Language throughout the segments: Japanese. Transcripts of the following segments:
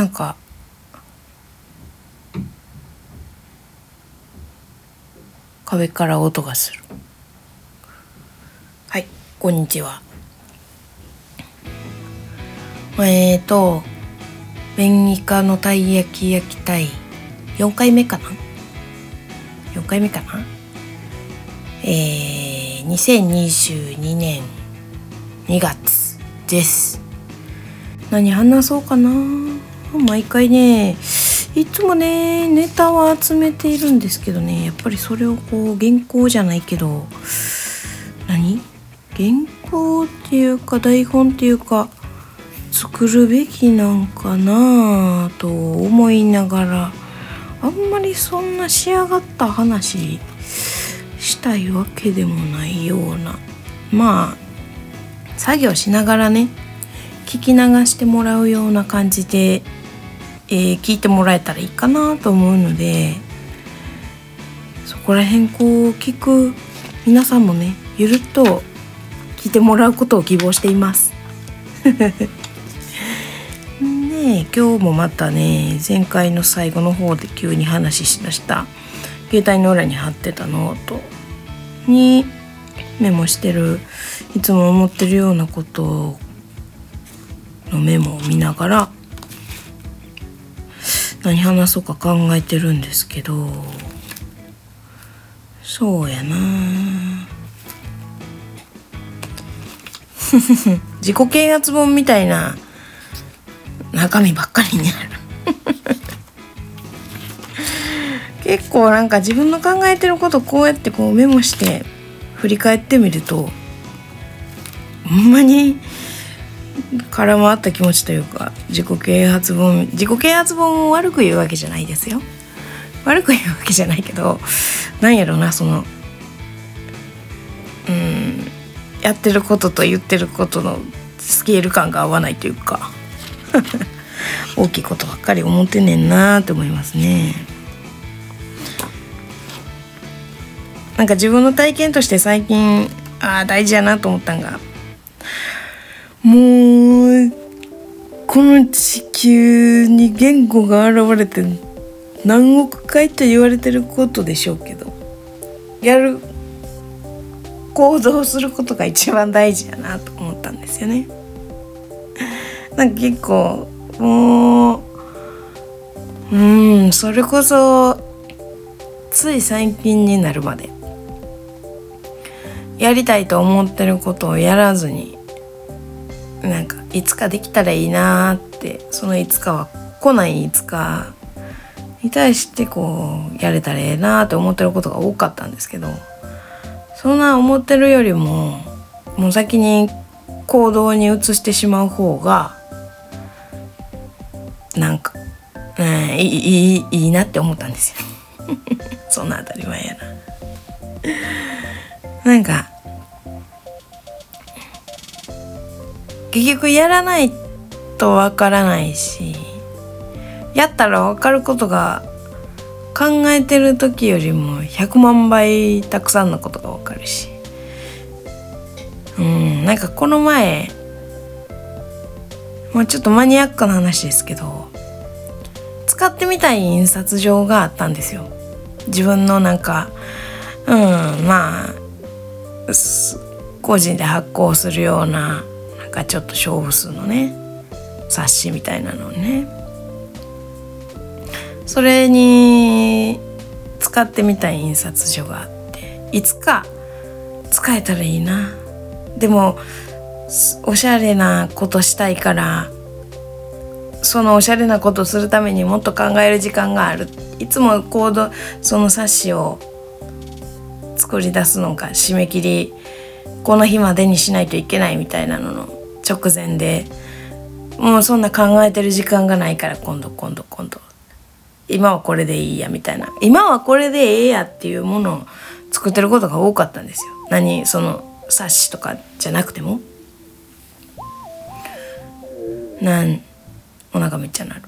なんか壁から音がする。はいこんにちは。えーと弁イカのたい焼き焼きたい。4回目かな？4回目かな？えー、2022年2月です。何話そうかな？毎回ねいつもねネタは集めているんですけどねやっぱりそれをこう原稿じゃないけど何？原稿っていうか台本っていうか作るべきなんかなぁと思いながらあんまりそんな仕上がった話したいわけでもないようなまあ作業しながらね聞き流してもらうような感じでえー、聞いてもらえたらいいかなと思うのでそこら辺こう聞く皆さんもねゆるっと聞いてもらうことを希望しています。ね今日もまたね前回の最後の方で急に話しだした携帯の裏に貼ってたノートにメモしてるいつも思ってるようなことのメモを見ながら何話そうか考えてるんですけどそうやな。自己啓発本みたいな中身ばっかりになる。結構なんか自分の考えてることこうやってこうメモして振り返ってみるとほんまに絡まった気持ちというか自己啓発本自己啓発本を悪く言うわけじゃないですよ。悪く言うわけじゃないけどなんやろなそのうんやってることと言ってることのスケール感が合わないというか 大きいことばっかり思ってねんなって思いますね。なんか自分の体験として最近ああ大事やなと思ったんがもうこの地球に言語が現れて何億回と言われてることでしょうけどやる行動することが一番大事やなと思ったんですよね。なんか結構もううんそれこそつい最近になるまでやりたいと思ってることをやらずになんかいつかできたらいいなってそのいつかは来ないいつかに対してこうやれたらええなって思ってることが多かったんですけどそんな思ってるよりももう先に行動に移してしまう方がなんか、うん、いいいいいいなって思ったんですよ。そんな当たり前やな。なんか結局やらないとわからないしやったらわかることが考えてる時よりも100万倍たくさんのことがわかるし。うんなんかこの前まあちょっとマニアックな話ですけど使ってみたい印刷所があったんですよ。自分のなんかうんまあ個人で発行するようななんかちょっと勝負数のね。冊子みたいなのね。それに使ってみたい印刷所があって。いつか使えたらいいな。でもおしゃれなことしたいからそのおしゃれなことするためにもっと考える時間がある。いつもコードその冊子を作り出すのが締め切りこの日までにしないといけないみたいなのの直前でもうそんな考えてる時間がないから今度今度今度。今はこれでいいやみたいな。今はこれでええやっていうものを作ってることが多かったんですよ。何その冊子とかじゃなくても。なんお腹めっちゃなる。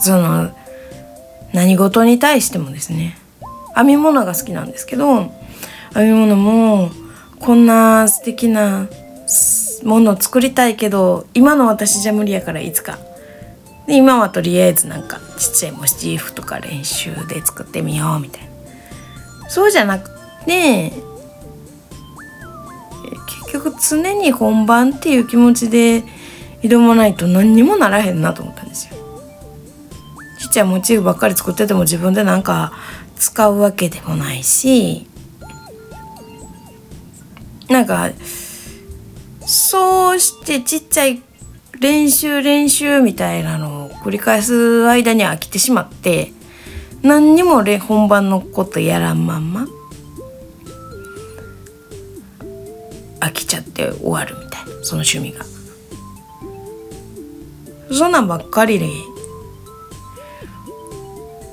その何事に対してもですね編み物が好きなんですけど編み物もこんな素敵なものを作りたいけど今の私じゃ無理やからいつか。で今はとりあえずなんかちっちゃいモチーフとか練習で作ってみようみたいな。そうじゃなくて結局常に本番っていう気持ちで挑まないと何にもならへんなと思ったんですよ。ちっちゃいモチーフばっかり作ってても自分でなんか使うわけでもないしなんかそうしてちっちゃい練習練習みたいなのを繰り返す間に飽きてしまって何にも本番のことやらんまんま飽きちゃって終わるみたいなその趣味が。そんなんばっかりで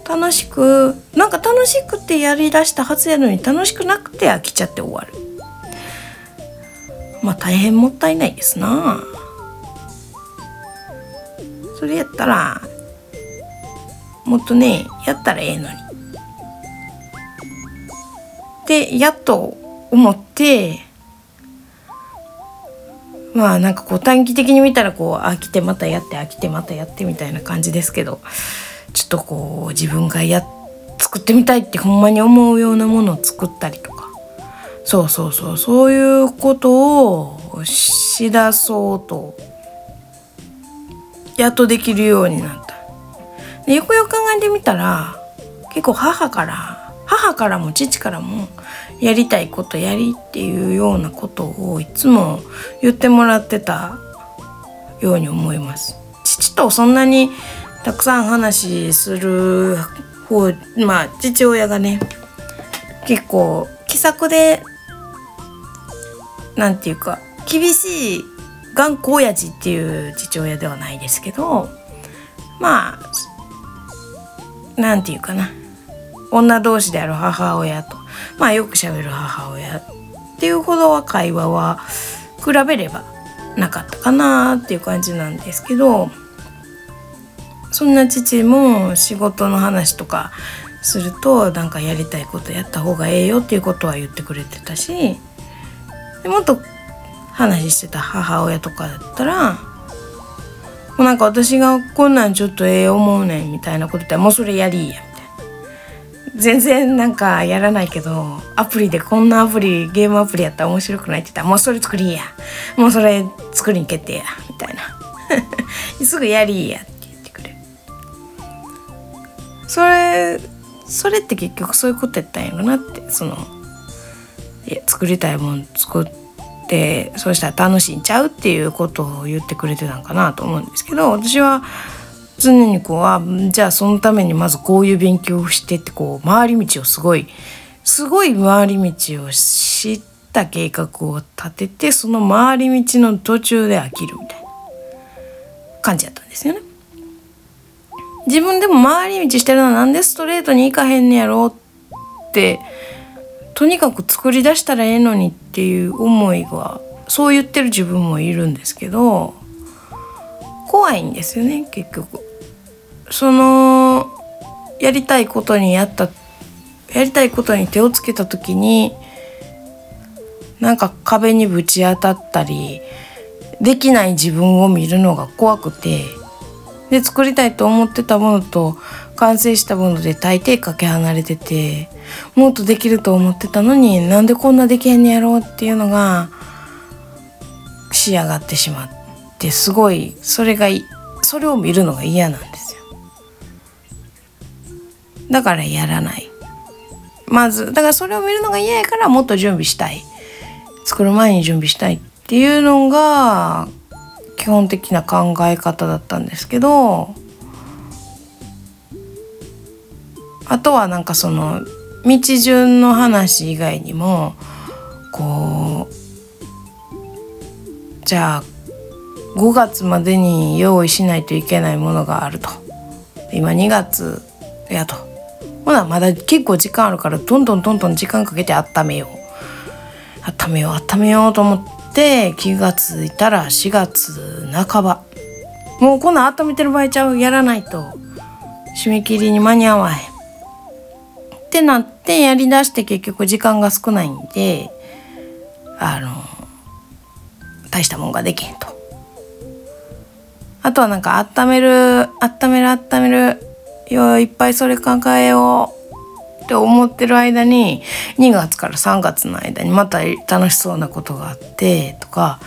楽しくなんか楽しくてやりだしたはずやのに楽しくなくて飽きちゃって終わる。まあ大変もったいないですな。それやったらもっとねやったらええのに。でやっと思ってまあなんかこう短期的に見たらこう飽きてまたやって飽きてまたやってみたいな感じですけどちょっとこう自分がや作ってみたいってほんまに思うようなものを作ったりとそうそうそう。そういうことをしだそうと。やっとできるようになった。でよくよく考えてみたら結構母から母からも父からもやりたいことやりっていうようなことをいつも言ってもらってたように思います。父とそんなにたくさん話する方まあ父親がね結構気さくでなんていうか厳しい頑固親父っていう父親ではないですけどまあなんていうかな。女同士である母親とまあよくしゃべる母親っていうほどは会話は比べればなかったかなっていう感じなんですけどそんな父も仕事の話とかするとなんかやりたいことやった方がええよっていうことは言ってくれてたしでもっと話してた母親とかだったらもうなんか私がこんなんちょっとええ思うねんみたいなこと言ったらもうそれやりやみたいな。全然なんかやらないけどアプリでこんなアプリゲームアプリやったら面白くないって言ったらもうそれ作りや。もうそれ作りに決定やみたいな。すぐやりやって言ってくれる。それそれって結局そういうことやったんやろなってその作りたいもん作ってそうしたら楽しんちゃうっていうことを言ってくれてたんかなと思うんですけど私は常にこうあじゃあそのためにまずこういう勉強をしてってこう回り道をすごいすごい回り道を知った計画を立ててその回り道の途中で飽きるみたいな感じだったんですよね。自分でも回り道してるのはなんでストレートに行かへんねやろってとにかく作り出したらええのにっていう思いがそう言ってる自分もいるんですけど怖いんですよね結局。そのやりたいことにやったやりたいことに手をつけた時になんか壁にぶち当たったりできない自分を見るのが怖くてで作りたいと思ってたものと完成したもので大抵かけ離れててもっとできると思ってたのになんでこんなできへんねやろうっていうのが仕上がってしまってすごいそれがそれを見るのが嫌なんですよ。だからやらない。まずだからそれを見るのが嫌やからもっと準備したい。作る前に準備したいっていうのが基本的な考え方だったんですけどあとはなんかその道順の話以外にもこうじゃあ5月までに用意しないといけないものがあると。今2月やと。ほなまだ結構時間あるからどんどんどんどん時間かけて温めよう。温めよう温めようと思って気が付いたら4月半ば。もうこんなん温めてる場合ちゃう？やらないと。締め切りに間に合わへん。ってなってやりだして結局時間が少ないんであの大したもんができへんと。あとはなんか温める温める温めるよいっぱいそれ考えようって思ってる間に2月から3月の間にまた楽しそうなことがあってとか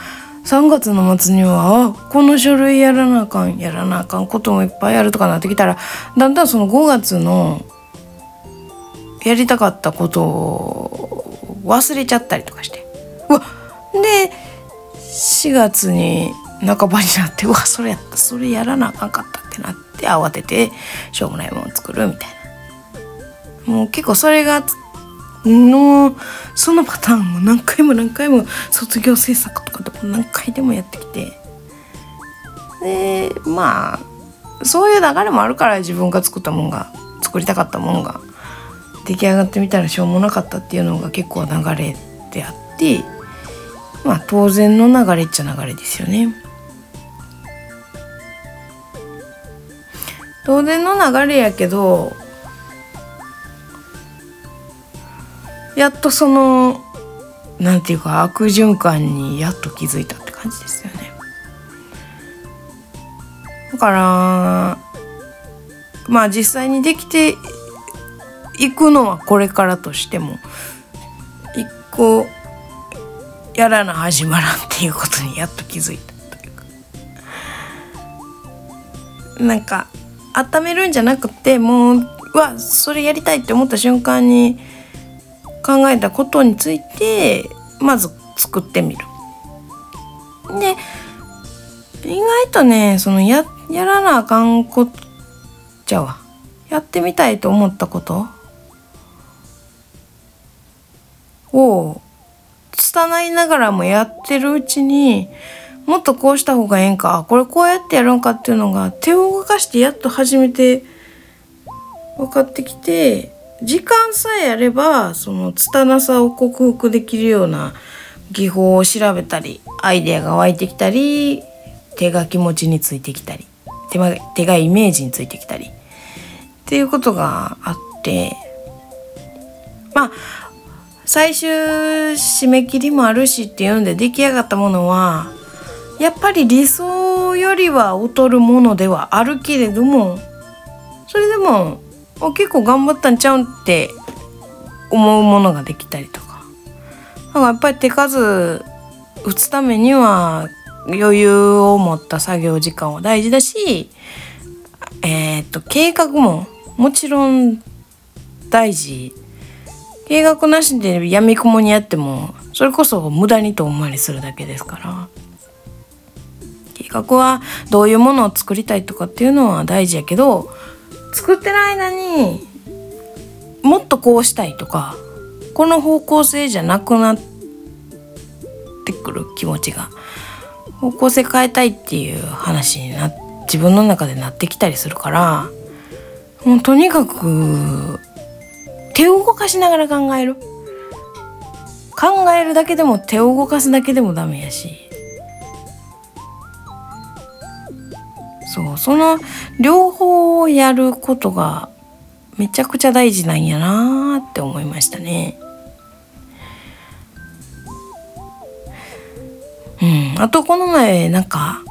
3月の末にはあこの書類やらなあかんやらなあかんこともいっぱいあるとかなってきたらだんだんその5月のやりたかったことを忘れちゃったりとかして。うわで4月に半ばになってうわそれやったそれやらなあかんかったってなって慌ててしょうもないものを作るみたいな。もう結構それがのそのパターンも何回も何回も卒業制作とかでも何回でもやってきて。でまあそういう流れもあるから自分が作ったもんが作りたかったもんが出来上がってみたらしょうもなかったっていうのが結構流れであってまあ当然の流れっちゃ流れですよね。当然の流れやけどやっとそのなんていうか悪循環にやっと気づいたって感じですよね。だからまあ実際にできていくのはこれからとしても一個やらな始まらんっていうことにやっと気づいたというかなんか温めるんじゃなくてもううわそれやりたいって思った瞬間に考えたことについてまず作ってみる。で意外とねそのややらなあかんこっちゃわやってみたいと思ったことを拙いながらもやってるうちにもっとこうした方がええんか。これこうやってやるんかっていうのが手を動かしてやっと初めて分かってきて時間さえあればその拙さを克服できるような技法を調べたりアイデアが湧いてきたり手が気持ちについてきたり手が手がイメージについてきたりっていうことがあって。まあ最終締め切りもあるしっていうんで出来上がったものはやっぱり理想よりは劣るものではあるけれどもそれでも結構頑張ったんちゃうんって思うものができたりとか。だからやっぱり手数打つためには余裕を持った作業時間は大事だしえっ、と計画ももちろん大事。計画なしでやみくもにやってもそれこそ無駄に遠回りするだけですから。計画はどういうものを作りたいとかっていうのは大事やけど作ってる間にもっとこうしたいとかこの方向性じゃなくなってくる気持ちが方向性変えたいっていう話にな自分の中でなってきたりするからもうとにかく手を動かしながら考える。考えるだけでも手を動かすだけでもダメやし。そうその両方をやることがめちゃくちゃ大事なんやなって思いましたね。うん、あとこの前なんか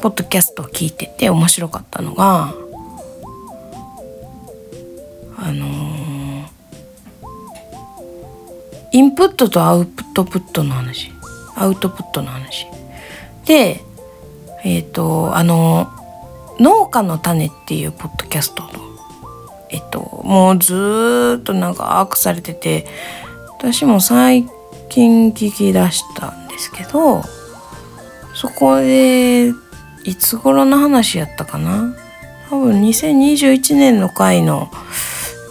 ポッドキャストを聞いてて面白かったのがあのインプットとアウトプットの話。アウトプットの話。でえっ、ー、とあの農家の種っていうポッドキャストのえっともうずーっとなんかアークされてて私も最近聞き出したんですけどそこでいつ頃の話やったかな？多分2021年の回の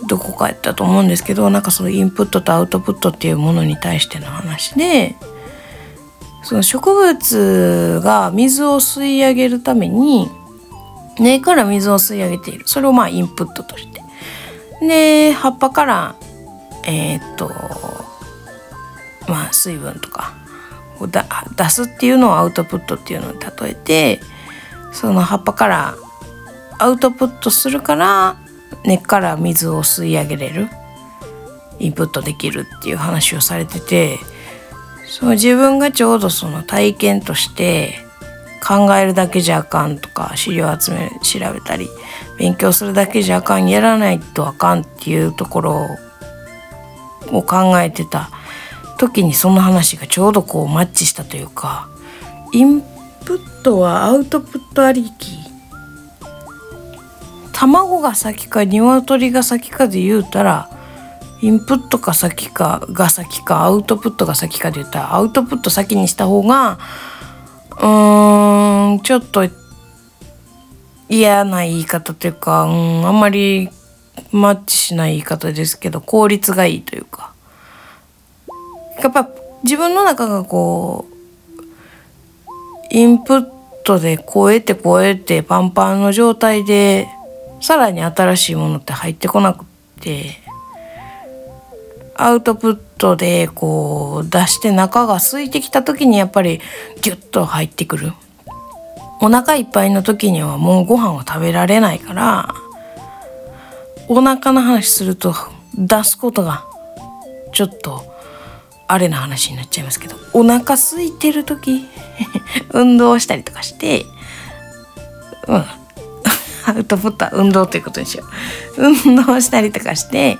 どこかやったと思うんですけどなんかそのインプットとアウトプットっていうものに対しての話でその植物が水を吸い上げるために根から水を吸い上げている。それをまあインプットとして。で葉っぱからえー、っとまあ水分とかを出すっていうのをアウトプットっていうのに例えてその葉っぱからアウトプットするから根っから水を吸い上げれる？インプットできるっていう話をされててそう自分がちょうどその体験として考えるだけじゃあかんとか資料集め調べたり勉強するだけじゃあかんやらないとあかんっていうところを考えてた時にその話がちょうどこうマッチしたというかインプットはアウトプットありき卵が先か鶏が先かで言うたらインプットが先かが先かアウトプットが先かで言ったらアウトプット先にした方がうーんちょっと嫌な言い方というか、うん、あんまりマッチしない言い方ですけど効率がいいというか。やっぱ自分の中がこうインプットで超えて超えてパンパンの状態でさらに新しいものって入ってこなくてアウトプットでこう出して中が空いてきた時にやっぱりギュッと入ってくる。お腹いっぱいの時にはもうご飯を食べられないからお腹の話すると出すことがちょっとあれな話になっちゃいますけどお腹空いてる時 運動したりとかしてうん。アウトプットは運動ということにしよう。運動したりとかして、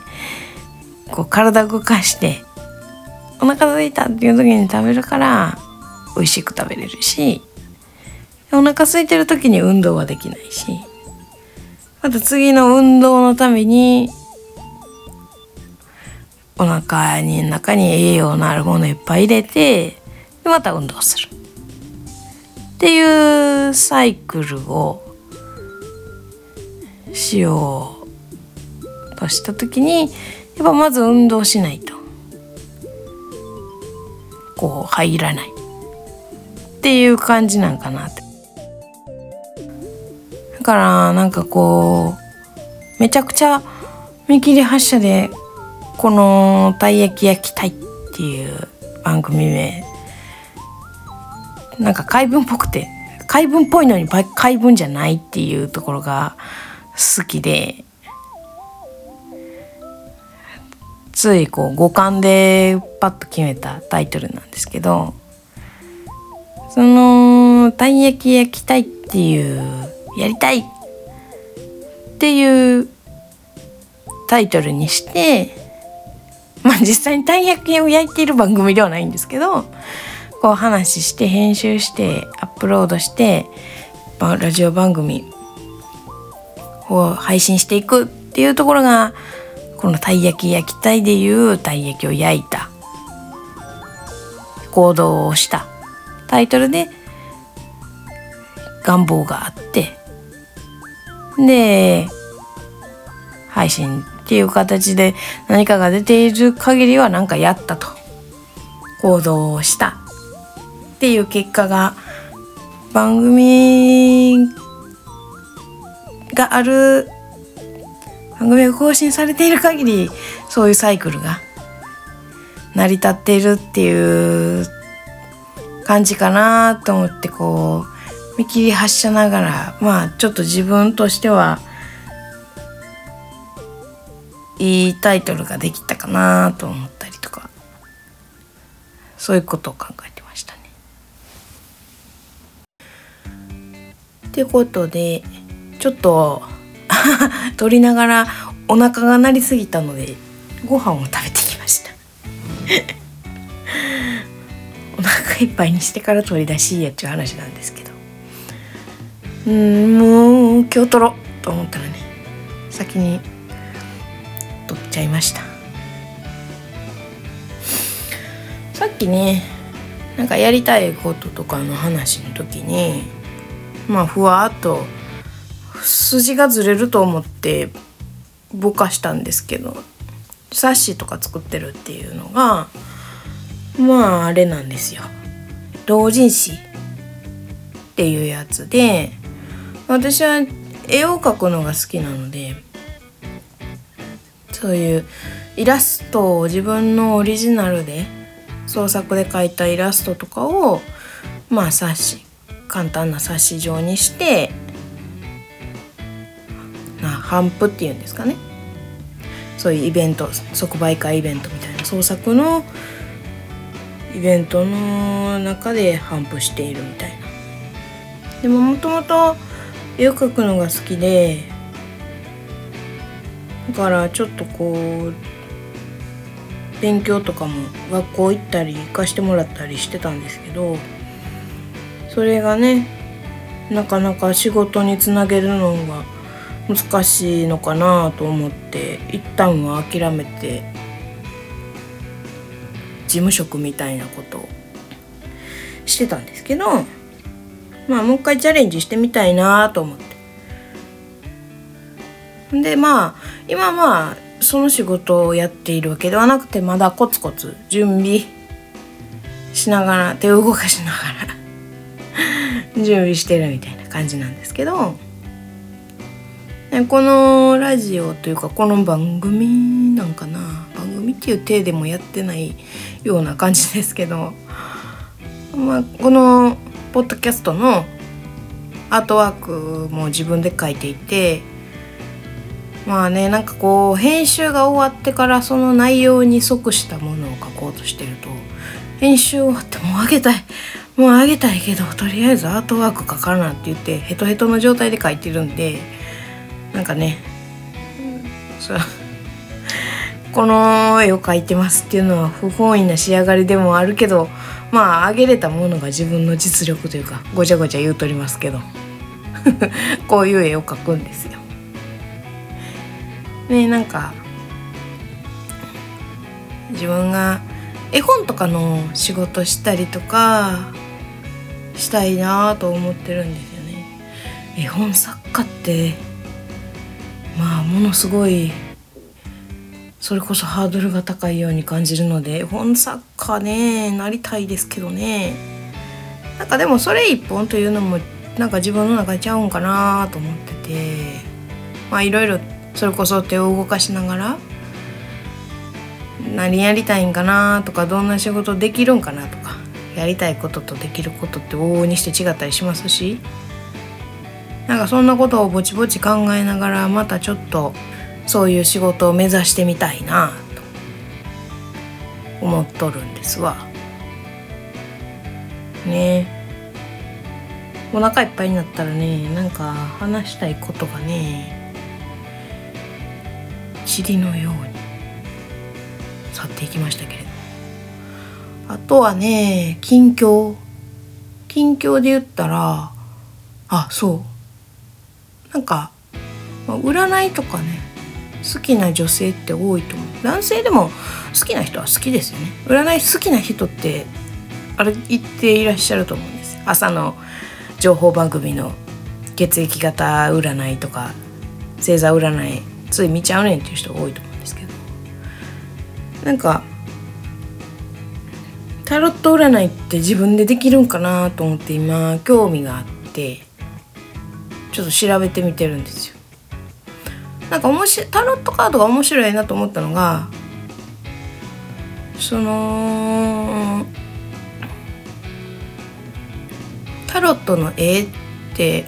こう体動かして、お腹空いたっていう時に食べるから、美味しく食べれるし、お腹空いてる時に運動はできないし、また次の運動のために、お腹に中に栄養のあるものいっぱい入れて、でまた運動する。っていうサイクルをしようとした時にやっぱまず運動しないとこう入らないっていう感じなんかなって。だからなんかこうめちゃくちゃ見切り発車でこの「たい焼き焼きたい」っていう番組名なんか怪文っぽくて怪文っぽいのに怪文じゃないっていうところが好きでついこう五感でパッと決めたタイトルなんですけどその「たい焼き焼きたい」っていうやりたいっていうタイトルにしてまあ実際にたい焼きを焼いている番組ではないんですけどこう話して編集してアップロードして、まあ、ラジオ番組を配信していくっていうところがこのたい焼き焼きたいでいうたい焼きを焼いた行動をした。タイトルで願望があって。で配信っていう形で何かが出ている限りは何かやったと。行動をした。っていう結果が番組がある番組が更新されている限りそういうサイクルが成り立っているっていう感じかなと思ってこう見切り発車ながらまあちょっと自分としてはいいタイトルができたかなと思ったりとかそういうことを考えてましたね。ってことでちょっと 撮りながらお腹が鳴りすぎたのでご飯を食べてきました。お腹いっぱいにしてから取り出しやっちゅう話なんですけど。うんもう今日取ろうと思ったらね先に取っちゃいました。さっきねなんかやりたいこととかの話の時にまあふわっと筋がずれると思ってぼかしたんですけどサッシとか作ってるっていうのがまああれなんですよ。同人誌っていうやつで私は絵を描くのが好きなのでそういうイラストを自分のオリジナルで創作で描いたイラストとかをまあ冊子簡単な冊子状にして頒布っていうんですかね。そういうイベント即売会イベントみたいな創作のイベントの中で反布しているみたいな。でももともと絵を描くのが好きでだからちょっとこう勉強とかも学校行ったり行かしてもらったりしてたんですけどそれがねなかなか仕事につなげるのが難しいのかなと思って一旦は諦めて事務職みたいなことをしてたんですけどまあもう一回チャレンジしてみたいなと思って。でまあ今まあその仕事をやっているわけではなくてまだコツコツ準備しながら手を動かしながら 準備してるみたいな感じなんですけどこのラジオというかこの番組なんかな。番組っていう体でもやってないような感じですけど、まあ、このポッドキャストのアートワークも自分で書いていて。まあねなんかこう編集が終わってからその内容に即したものを書こうとしてると。編集終わってもうあげたい。もうあげたいけどとりあえずアートワーク書かなって言ってヘトヘトの状態で書いてるんで。なんかねそう この絵を描いてますっていうのは不本意な仕上がりでもあるけどまああげれたものが自分の実力というかごちゃごちゃ言うとりますけど こういう絵を描くんですよ。ねなんか自分が絵本とかの仕事したりとかしたいなと思ってるんですよね。絵本作家ってまあものすごいそれこそハードルが高いように感じるので本作家ねなりたいですけどね。なんかでもそれ一本というのもなんか自分の中でちゃうんかなと思ってて。まあいろいろそれこそ手を動かしながら何やりたいんかなとかどんな仕事できるんかなとかやりたいこととできることって往々にして違ったりしますし。なんかそんなことをぼちぼち考えながらまたちょっとそういう仕事を目指してみたいなと思っとるんですわ。ね。お腹いっぱいになったらねなんか話したいことがね塵のように去っていきましたけれど。あとはね近況。近況で言ったらあそう。なんか占いとかね好きな女性って多いと思う。男性でも好きな人は好きですよね。占い好きな人ってあれ言っていらっしゃると思うんです。朝の情報番組の血液型占いとか星座占いつい見ちゃうねんっていう人が多いと思うんですけど。なんかタロット占いって自分でできるんかなと思って今興味があって。ちょっと調べてみてるんですよ。なんか面白タロットカードが面白いなと思ったのがそのタロットの絵って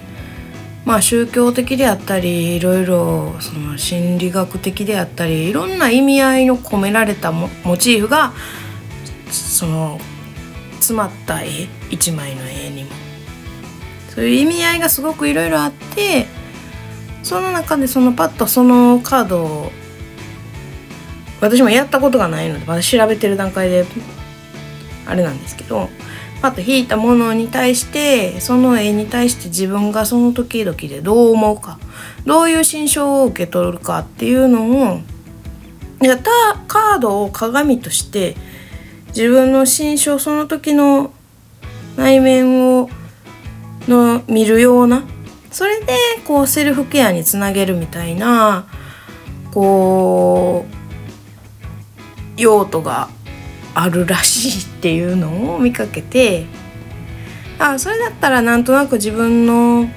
まあ宗教的であったりいろいろその心理学的であったりいろんな意味合いの込められたモチーフがその詰まった絵一枚の絵にもそういう意味合いがすごくいろいろあってその中でそのパッとそのカードを私もやったことがないのでまだ調べてる段階であれなんですけどパッと引いたものに対してその絵に対して自分がその時々でどう思うかどういう心象を受け取るかっていうのをやったカードを鏡として自分の心象その時の内面をの見るようなそれでこうセルフケアにつなげるみたいなこう用途があるらしいっていうのを見かけてあそれだったらなんとなく自分の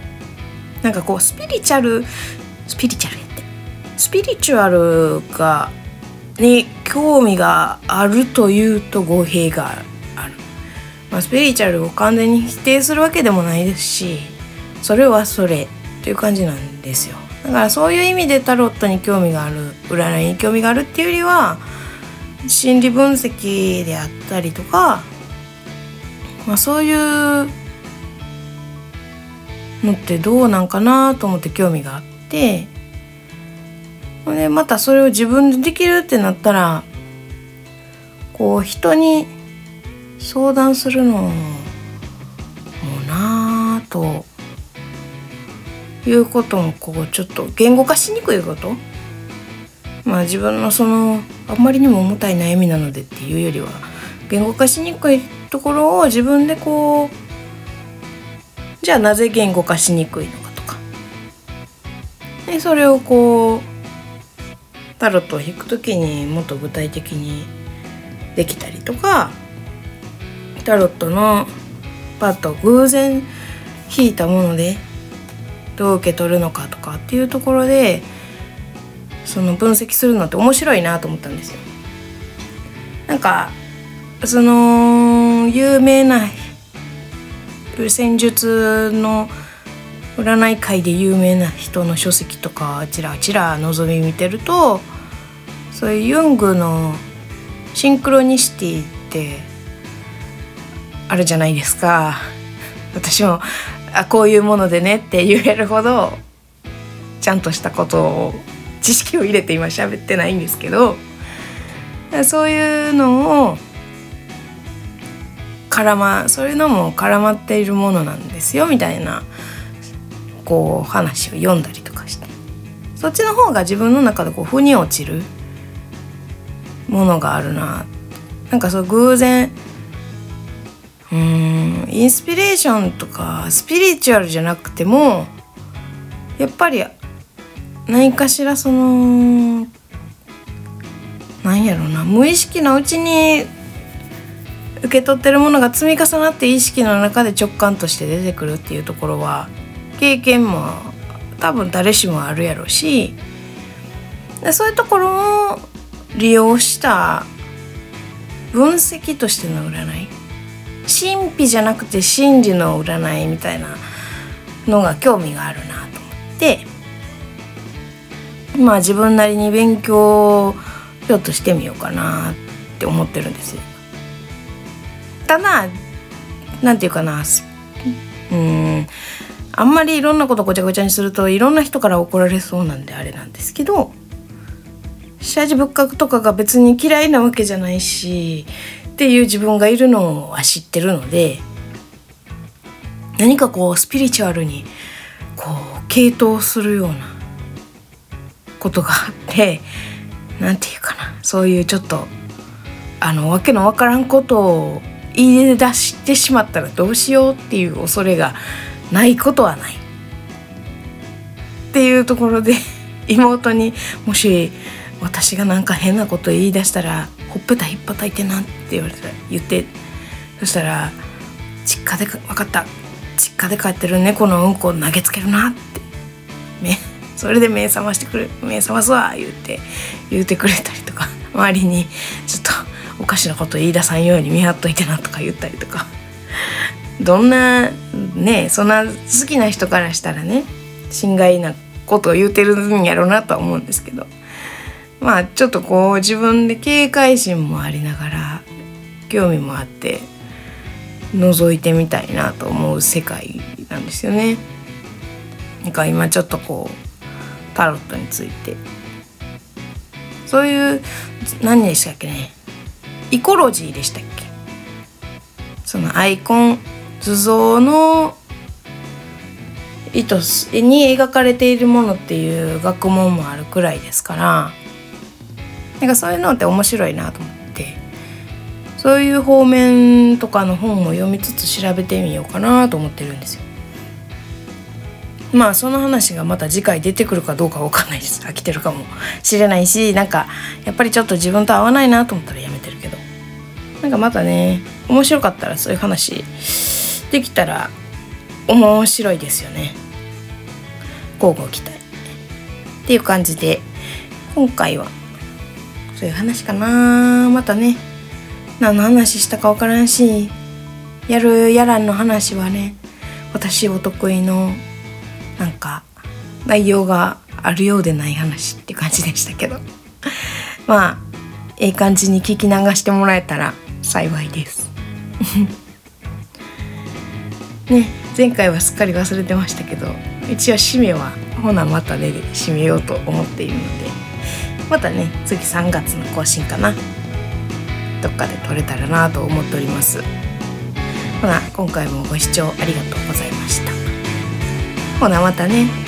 なんかこうスピリチュアルスピリチュアルってスピリチュアルがに興味があるというと語弊がある、まあ、スピリチュアルを完全に否定するわけでもないですしそれはそれという感じなんですよ。だからそういう意味でタロットに興味がある占いに興味があるっていうよりは心理分析であったりとかまあ、そういうのってどうなんかなと思って興味があってでまたそれを自分でできるってなったらこう人に相談するのもなあということもこうちょっと言語化しにくいこと。まあ自分のそのあんまりにも重たい悩みなのでっていうよりは言語化しにくいところを自分でこうじゃあなぜ言語化しにくいのかとか。でそれをこうタロットを引く時にもっと具体的にできたりとかタロットのパッと偶然引いたものでどう受け取るのかとかっていうところでその分析するのって面白いなと思ったんですよ。なんかその有名な戦術の占い界で有名な人の書籍とかちらちら覗み見てるとそういうユングのシンクロニシティってあるじゃないですか。私もあこういうものでねって言えるほどちゃんとしたことを知識を入れて今喋ってないんですけどそういうのを絡まそういうのも絡まっているものなんですよみたいなこう話を読んだりとかして。そっちの方が自分の中でこう腑に落ちるものがあるな。なんかそう偶然うんインスピレーションとかスピリチュアルじゃなくてもやっぱり何かしらそのなんやろな無意識のうちに受け取ってるものが積み重なって意識の中で直感として出てくるっていうところは経験も多分誰しもあるやろうしでそういうところを利用した分析としての占い神秘じゃなくて真理の占いみたいなのが興味があるなと思って。まあ自分なりに勉強をちょっとしてみようかなって思ってるんです。ただなんていうかな。うん。あんまりいろんなことごちゃごちゃにするといろんな人から怒られそうなんであれなんですけど社寺仏閣とかが別に嫌いなわけじゃないしっていう自分がいるのは知ってるので何かこうスピリチュアルにこう傾倒するようなことがあって何て言うかなそういうちょっとあのわけのわからんことを言い出してしまったらどうしようっていう恐れがないことはない。っていうところで 妹にもし私がなんか変なこと言い出したらほっぺたひっぱたいてなって言われた言って。そしたら「実家で分かった。実家で飼ってる猫のうんこを投げつけるな」って。目それで目覚ましてくれ目覚ますわ言って言うてくれたりとか。周りにちょっとおかしなこと言い出さんように見張っといてなとか言ったりとか。どんなねそんな好きな人からしたらね心外なことを言うてるんやろうなとは思うんですけど。まあちょっとこう自分で警戒心もありながら興味もあって覗いてみたいなと思う世界なんですよね。なんか今ちょっとこうタロットについて。そういう何でしたっけね。イコロジーでしたっけ。そのアイコン図像の意図に描かれているものっていう学問もあるくらいですから。なんかそういうのって面白いなと思って。そういう方面とかの本も読みつつ調べてみようかなと思ってるんですよ。まあその話がまた次回出てくるかどうかわかんないです。飽きてるかもしれないしなんかやっぱりちょっと自分と合わないなと思ったらやめてるけど。なんかまたね面白かったらそういう話できたら面白いですよね。交互期待。っていう感じで今回はそういう話かな。またね。何の話したか分からんしやるやらんの話はね私お得意のなんか内容があるようでない話って感じでしたけど。まあええ感じに聞き流してもらえたら幸いです。ね前回はすっかり忘れてましたけど一応締めはほなまたねで締めようと思っているのでまたね次3月の更新かな。どっかで撮れたらなと思っております。ほな今回もご視聴ありがとうございました。ほなまたね。